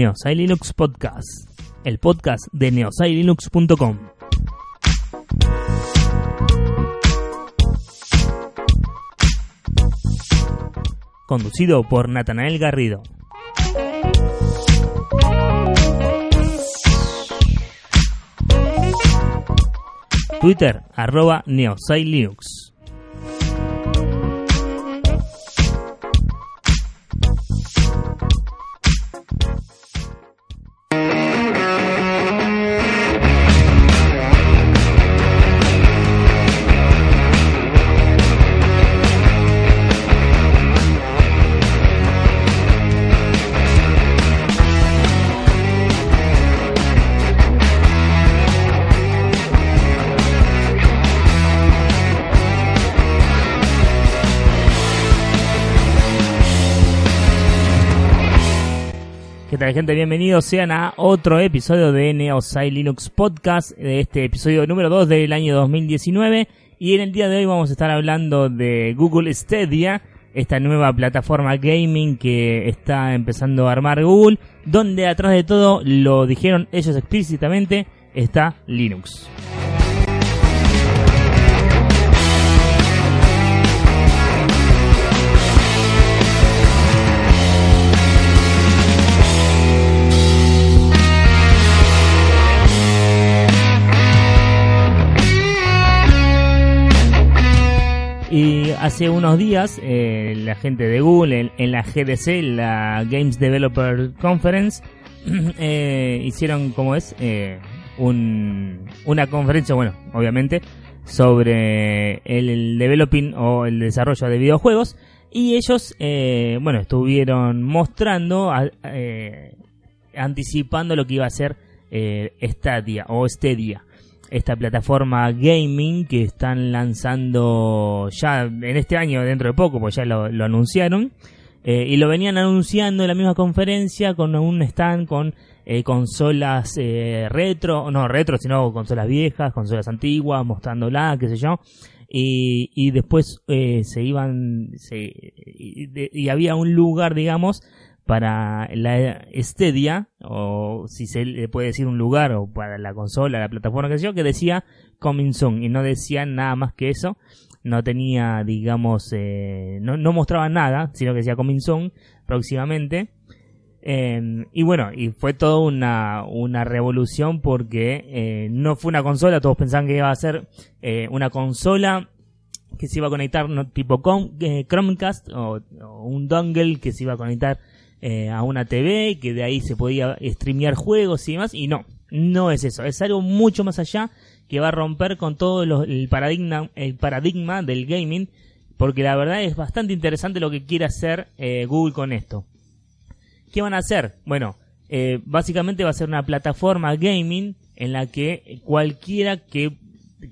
Neosai Linux Podcast, el podcast de neosailinux.com. Conducido por Natanael Garrido. Twitter, arroba neosailinux. Tal gente? Bienvenidos sean a otro episodio de Neosai Linux Podcast, de este episodio número 2 del año 2019. Y en el día de hoy vamos a estar hablando de Google Stadia, esta nueva plataforma gaming que está empezando a armar Google, donde atrás de todo, lo dijeron ellos explícitamente, está Linux. Y hace unos días eh, la gente de Google en, la GDC, la Games Developer Conference, eh, hicieron como es eh, un, una conferencia, bueno, obviamente, sobre el, el developing o el desarrollo de videojuegos. Y ellos, eh, bueno, estuvieron mostrando, eh, anticipando lo que iba a ser eh, Stadia o Stadia esta plataforma gaming que están lanzando ya en este año, dentro de poco, pues ya lo, lo anunciaron. Eh, y lo venían anunciando en la misma conferencia con un stand con eh, consolas eh, retro, no retro, sino consolas viejas, consolas antiguas, mostrándola, qué sé yo. Y, y después eh, se iban, se, y, de- y había un lugar, digamos, para la Stadia, o si se le puede decir un lugar, o para la consola, la plataforma que yo, que decía Coming Soon, y no decía nada más que eso, no tenía, digamos, eh, no, no mostraba nada, sino que decía Coming Soon próximamente. Eh, y bueno, y fue toda una, una revolución porque eh, no fue una consola, todos pensaban que iba a ser eh, una consola que se iba a conectar tipo eh, Chromecast o, o un dongle que se iba a conectar eh, a una TV, que de ahí se podía streamear juegos y demás, y no, no es eso, es algo mucho más allá que va a romper con todo el paradigma, el paradigma del gaming, porque la verdad es bastante interesante lo que quiere hacer eh, Google con esto. ¿Qué van a hacer? Bueno, eh, básicamente va a ser una plataforma gaming en la que cualquiera que,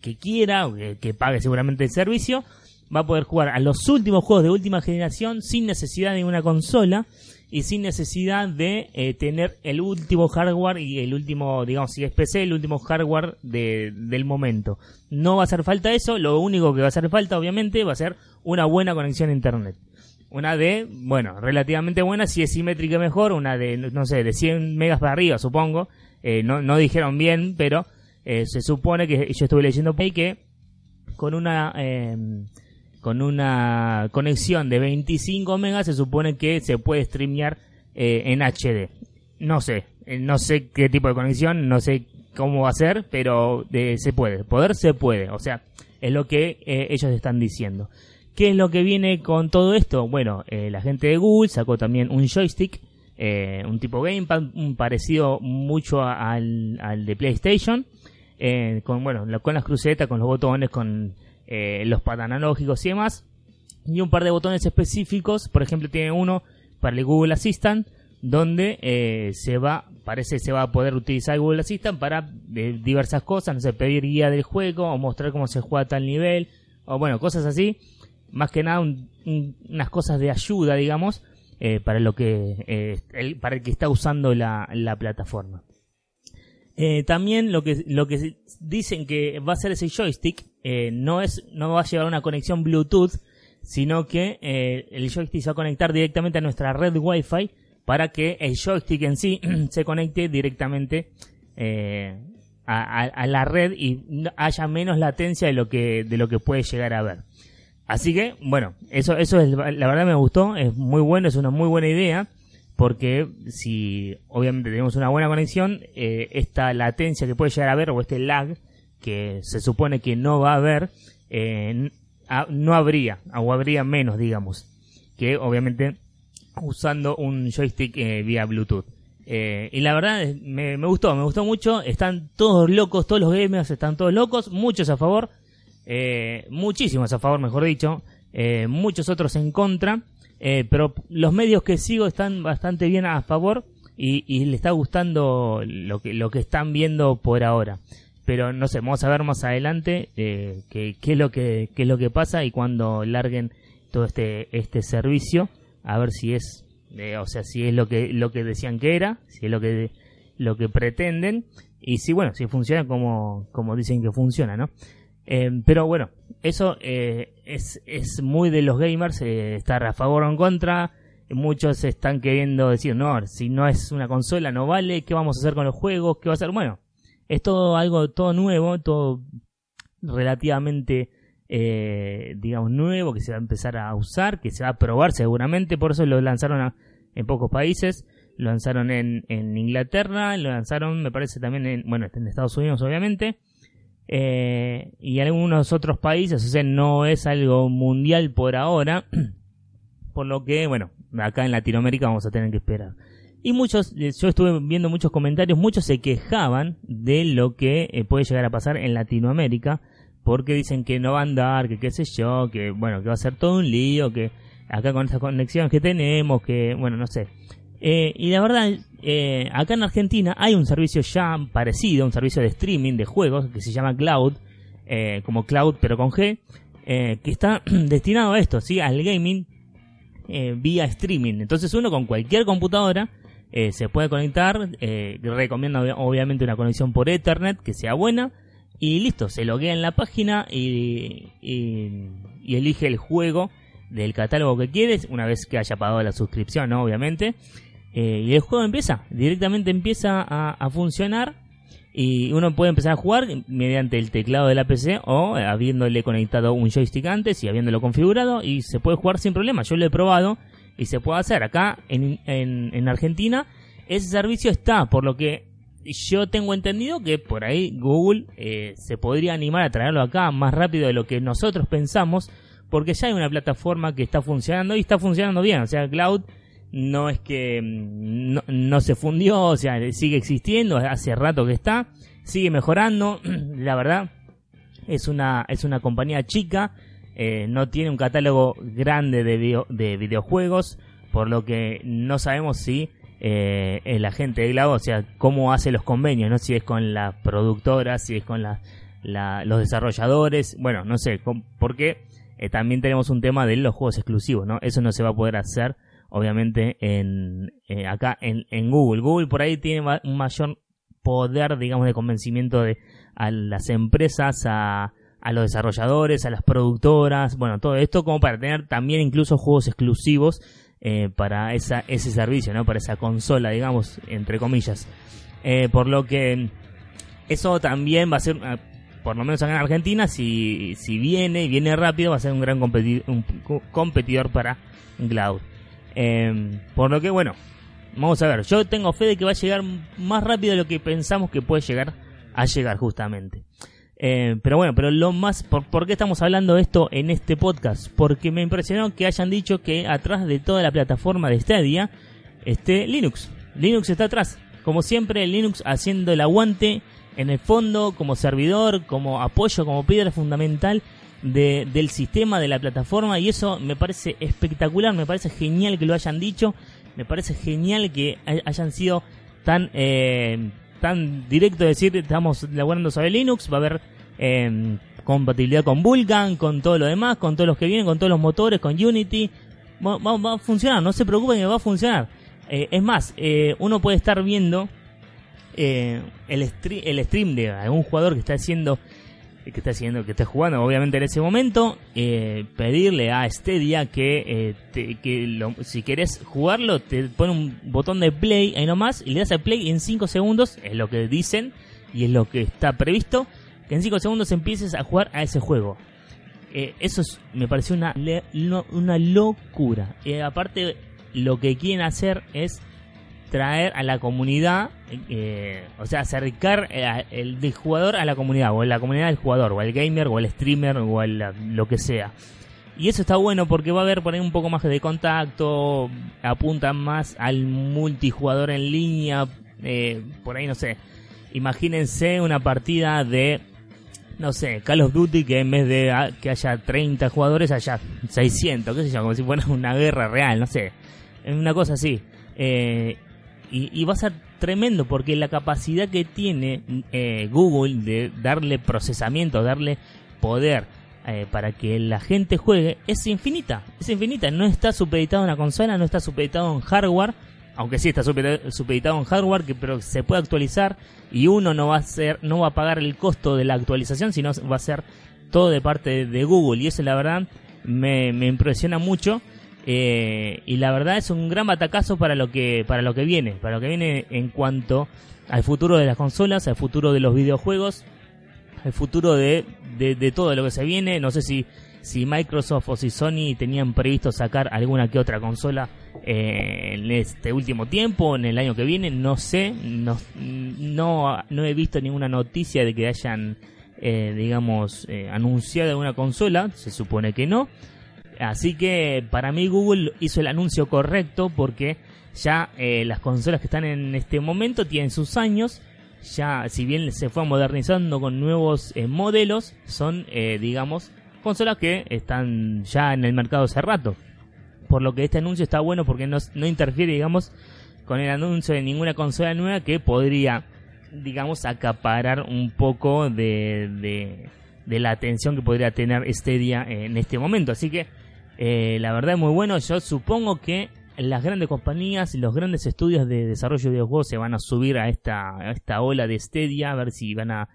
que quiera, o que, que pague seguramente el servicio, va a poder jugar a los últimos juegos de última generación sin necesidad de una consola y sin necesidad de eh, tener el último hardware y el último, digamos, si es PC, el último hardware de, del momento. No va a hacer falta eso, lo único que va a hacer falta, obviamente, va a ser una buena conexión a internet. Una de, bueno, relativamente buena, si es simétrica mejor, una de, no sé, de 100 megas para arriba, supongo. Eh, no, no dijeron bien, pero eh, se supone que yo estuve leyendo que con una eh, con una conexión de 25 megas se supone que se puede streamear eh, en HD. No sé, eh, no sé qué tipo de conexión, no sé cómo va a ser, pero eh, se puede, poder se puede, o sea, es lo que ellos están diciendo. ¿Qué es lo que viene con todo esto? Bueno, la gente de Google sacó también un joystick, un tipo gamepad, parecido mucho al, al de PlayStation, con bueno, con las crucetas, con los botones, con eh, los pads analógicos y demás, y un par de botones específicos, por ejemplo tiene uno para el Google Assistant, donde eh, se va, parece se va a poder utilizar Google Assistant para eh, diversas cosas, no sé, pedir guía del juego o mostrar cómo se juega a tal nivel, o bueno, cosas así, más que nada un- un- unas cosas de ayuda, digamos, eh, para lo que eh, el, para el que está usando la, la plataforma. Eh, también lo que lo que dicen que va a ser ese joystick eh, no es no va a llevar una conexión Bluetooth, sino que el joystick se va a conectar directamente a nuestra red Wi-Fi para que el joystick en sí se conecte directamente a, la red y haya menos latencia de lo que de lo que puede llegar a ver. Así que, bueno, eso eso es la verdad me gustó, es muy bueno, es una muy buena idea porque si obviamente tenemos una buena conexión, eh, esta latencia que puede llegar a haber o este lag que se supone que no va a haber, eh, no habría, o habría menos, digamos, que obviamente usando un joystick eh, vía Bluetooth. y la verdad me, me, gustó, me gustó mucho, están todos locos, todos los gamers están todos locos, muchos a favor, muchísimos a favor, mejor dicho, muchos otros en contra. Eh, pero los medios que sigo están bastante bien a favor y, le está gustando lo que, lo que están viendo por ahora. Pero no sé, vamos a ver más adelante eh, qué, es lo que, qué es lo que pasa y cuando larguen todo este, este servicio, a ver si es, eh, o sea, si es lo que, lo que decían que era, si es lo que, lo que pretenden y si, bueno, si funciona como, como dicen que funciona, ¿no? Eh, pero bueno, eso eh, es, es muy de los gamers, eh, estar a favor o en contra. Muchos están queriendo decir, no, si no es una consola no vale, ¿qué vamos a hacer con los juegos? ¿Qué va a hacer? Bueno, es todo algo todo nuevo, todo relativamente, digamos, nuevo, que se va a empezar a usar, que se va a probar seguramente, por eso lo lanzaron en pocos países. Lo lanzaron en, en Inglaterra, lo lanzaron, me parece, también en, bueno, en Estados Unidos, obviamente eh, y algunos otros países, o sea, no es algo mundial por ahora, por lo que, bueno, acá en Latinoamérica vamos a tener que esperar. Y muchos, eh, yo estuve viendo muchos comentarios, muchos se quejaban de lo que eh, puede llegar a pasar en Latinoamérica, porque dicen que no va a andar, que qué sé yo, que bueno, que va a ser todo un lío, que acá con estas conexiones que tenemos, que bueno, no sé. Eh, y la verdad, eh, acá en Argentina hay un servicio ya parecido, un servicio de streaming de juegos que se llama Cloud, eh, como Cloud pero con G, que está destinado a esto, ¿sí? al gaming vía streaming. Entonces uno con cualquier computadora se puede conectar, recomiendo obviamente una conexión por Ethernet que sea buena y listo, se loguea en la página y, y elige el juego del catálogo que quieres, una vez que haya pagado la suscripción, ¿no? obviamente. Eh, y el juego empieza, directamente empieza a, funcionar y uno puede empezar a jugar mediante el teclado de la PC o habiéndole conectado un joystick antes y habiéndolo configurado y se puede jugar sin problema. Yo lo he probado y se puede hacer acá en, en, Argentina. Ese servicio está, por lo que yo tengo entendido que por ahí Google eh, se podría animar a traerlo acá más rápido de lo que nosotros pensamos porque ya hay una plataforma que está funcionando y está funcionando bien. O sea, Cloud no es que mm, no, se fundió, o sea, sigue existiendo, hace rato que está, sigue mejorando, la verdad, es una, es una compañía chica, eh, no tiene un catálogo grande de, de videojuegos, por lo que no sabemos si eh, el agente de Cloud, o sea, cómo hace los convenios, no si es con las productoras, si es con la, los desarrolladores, bueno, no sé, porque eh, también tenemos un tema de los juegos exclusivos, ¿no? Eso no se va a poder hacer obviamente en eh, acá en, Google. Google por ahí tiene un mayor poder, digamos, de convencimiento de a las empresas, a, a los desarrolladores, a las productoras, bueno, todo esto como para tener también incluso juegos exclusivos eh, para esa, ese servicio, ¿no? Para esa consola, digamos, entre comillas. Por lo que eso también va a ser, por lo menos acá en Argentina, si, si viene y viene rápido, va a ser un gran competidor para Cloud. Em, por lo que, bueno, vamos a ver. Yo tengo fe de que va a llegar más rápido de lo que pensamos que puede llegar a llegar, justamente. Em, pero bueno, pero lo más. Por, qué estamos hablando de esto en este podcast? Porque me impresionó que hayan dicho que atrás de toda la plataforma de Stadia esté Linux. Linux está atrás. Como siempre, Linux haciendo el aguante en el fondo, como servidor, como apoyo, como piedra fundamental de, del sistema, de la plataforma, y eso me parece espectacular, me parece genial que lo hayan dicho, me parece genial que hayan sido tan, eh, tan directo de decir, estamos laburando sobre Linux, va a haber em, compatibilidad con Vulkan, con todo lo demás, con todos los que vienen, con todos los motores, con Unity, va, a funcionar, no se preocupen que va a funcionar. Eh, es más, eh, uno puede estar viendo el, el stream de algún jugador que está haciendo que esté haciendo, que esté jugando, obviamente en ese momento, eh, pedirle a Stadia que, eh, si querés jugarlo, te pone un botón de play ahí nomás y le das a play en 5 segundos, es lo que dicen y es lo que está previsto, que en 5 segundos empieces a jugar a ese juego. Eh, eso me pareció una, una locura. aparte, lo que quieren hacer es traer a la comunidad, eh, o sea, acercar eh, el del jugador a la comunidad, o la comunidad del jugador, o el gamer, o el streamer, o lo que sea. Y eso está bueno porque va a haber por ahí un poco más de contacto, apunta más al multijugador en línea, eh, por ahí no sé. Imagínense una partida de, no sé, Call of Duty que en vez de ah, que haya 30 jugadores haya 600, qué sé yo, como si fuera una guerra real, no sé. Una cosa así. Eh, y, va a ser tremendo porque la capacidad que tiene eh, Google de darle procesamiento, darle poder eh, para que la gente juegue es infinita. Es infinita. No está supeditado en una consola, no está supeditado en hardware. Aunque sí está supeditado en hardware, que, pero se puede actualizar y uno no va a ser, no va a pagar el costo de la actualización, sino va a ser todo de parte de Google. Y eso la verdad me impresiona mucho. Eh, y la verdad es un gran batacazo para lo que para lo que viene, para lo que viene en cuanto al futuro de las consolas, al futuro de los videojuegos, al futuro de, de, todo lo que se viene. No sé si, si Microsoft o si Sony tenían previsto sacar alguna que otra consola eh, en este último tiempo, en el año que viene, no sé, no, no, no he visto ninguna noticia de que hayan, eh, digamos, anunciado alguna consola, se supone que no. Así que para mí Google hizo el anuncio correcto porque ya eh, las consolas que están en este momento tienen sus años. Ya, si bien se fue modernizando con nuevos eh, modelos, son, eh, digamos, consolas que están ya en el mercado hace rato. Por lo que este anuncio está bueno porque no, no interfiere, digamos, con el anuncio de ninguna consola nueva que podría, digamos, acaparar un poco de, de, de la atención que podría tener este día en este momento. Así que eh, la verdad es muy bueno. Yo supongo que las grandes compañías y los grandes estudios de desarrollo de videojuegos se van a subir a esta, esta ola de Stadia, a ver si van a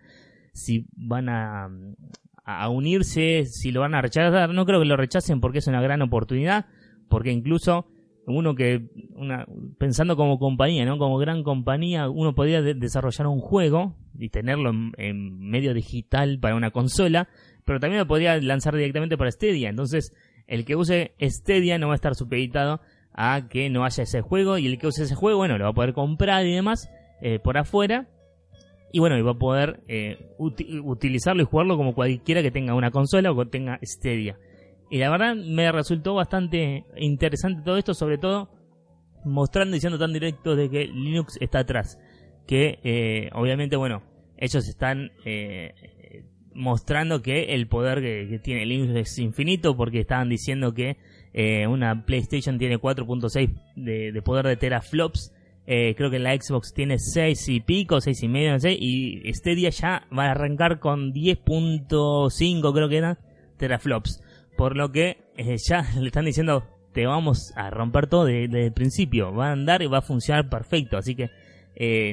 si van a, a unirse, si lo van a rechazar. No creo que lo rechacen porque es una gran oportunidad, porque incluso uno que una, pensando como compañía, ¿no? Como gran compañía, uno podría desarrollar un juego y tenerlo en, medio digital para una consola, pero también lo podría lanzar directamente para Stadia. Entonces, el que use Stadia no va a estar supeditado a que no haya ese juego y el que use ese juego, bueno, lo va a poder comprar y demás eh, por afuera y bueno, y va a poder eh, utilizarlo y jugarlo como cualquiera que tenga una consola o que tenga Stadia. Y la verdad me resultó bastante interesante todo esto, sobre todo mostrando y siendo tan directo de que Linux está atrás. Que eh, obviamente, bueno, ellos están mostrando que el poder que, tiene Linux es infinito porque estaban diciendo que eh, una PlayStation tiene 4.6 de, poder de teraflops. Eh, creo que la Xbox tiene 6 y pico, 6 y medio, no sé. Y este día ya va a arrancar con 10.5, creo que era, teraflops. Por lo que eh, ya le están diciendo, te vamos a romper todo desde el principio. Va a andar y va a funcionar perfecto. Así que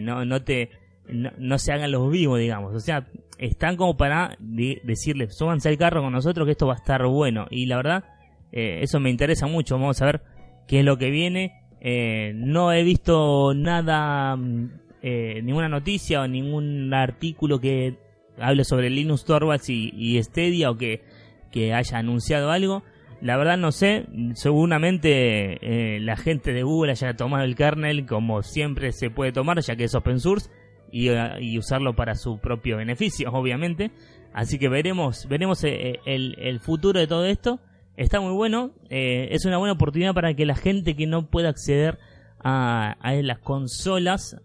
no, no te no, se hagan los vivos, digamos. O sea, están como para decirles, súbanse al carro con nosotros que esto va a estar bueno. Y la verdad, eh, eso me interesa mucho. Vamos a ver qué es lo que viene. Eh, no he visto nada, mm, eh, ninguna noticia o ningún artículo que hable sobre Linux Torvalds y, y o que, que haya anunciado algo. La verdad no sé, seguramente la gente de Google haya tomado el kernel como siempre se puede tomar, ya que es open source, eh, y, usarlo para su propio beneficio, obviamente. Así que veremos, veremos eh, el, el futuro de todo esto. Está muy bueno, eh, es una buena oportunidad para que la gente que no pueda acceder a, a las consolas,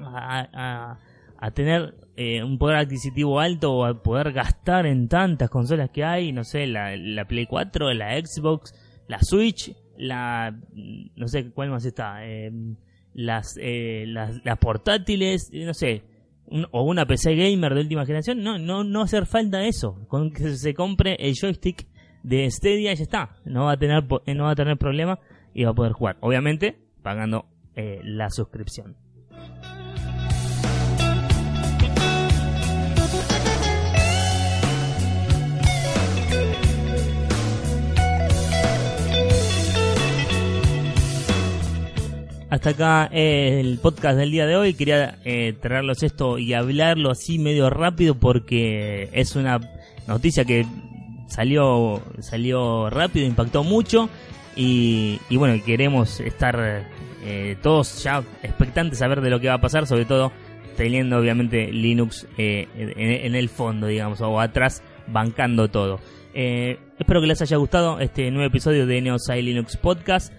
a, a, tener un poder adquisitivo alto o a poder gastar en tantas consolas que hay, no sé, la, la Play 4, la Xbox, la Switch, la, no sé cuál más está, eh, las, eh, las, las, portátiles, eh, no sé, o una PC gamer de última generación, no, no, no hacer falta eso. Con que se compre el joystick de Stadia ya está. No va a tener, no va a tener problema y va a poder jugar. Obviamente, pagando eh, la suscripción. Hasta acá el podcast del día de hoy. Quería eh, traerlos esto y hablarlo así medio rápido porque es una noticia que salió salió rápido, impactó mucho y, bueno, queremos estar eh, todos ya expectantes a ver de lo que va a pasar, sobre todo teniendo obviamente Linux eh, en, el fondo, digamos, o atrás bancando todo. espero que les haya gustado este nuevo episodio de Neosai Linux Podcast.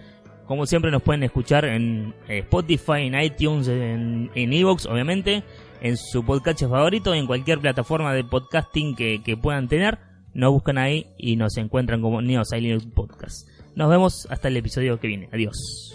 Como siempre nos pueden escuchar en eh, Spotify, en iTunes, en Evox, obviamente, en su podcast favorito, en cualquier plataforma de podcasting que, puedan tener. Nos buscan ahí y nos encuentran como Neo Silent Podcast. Nos vemos hasta el episodio que viene. Adiós.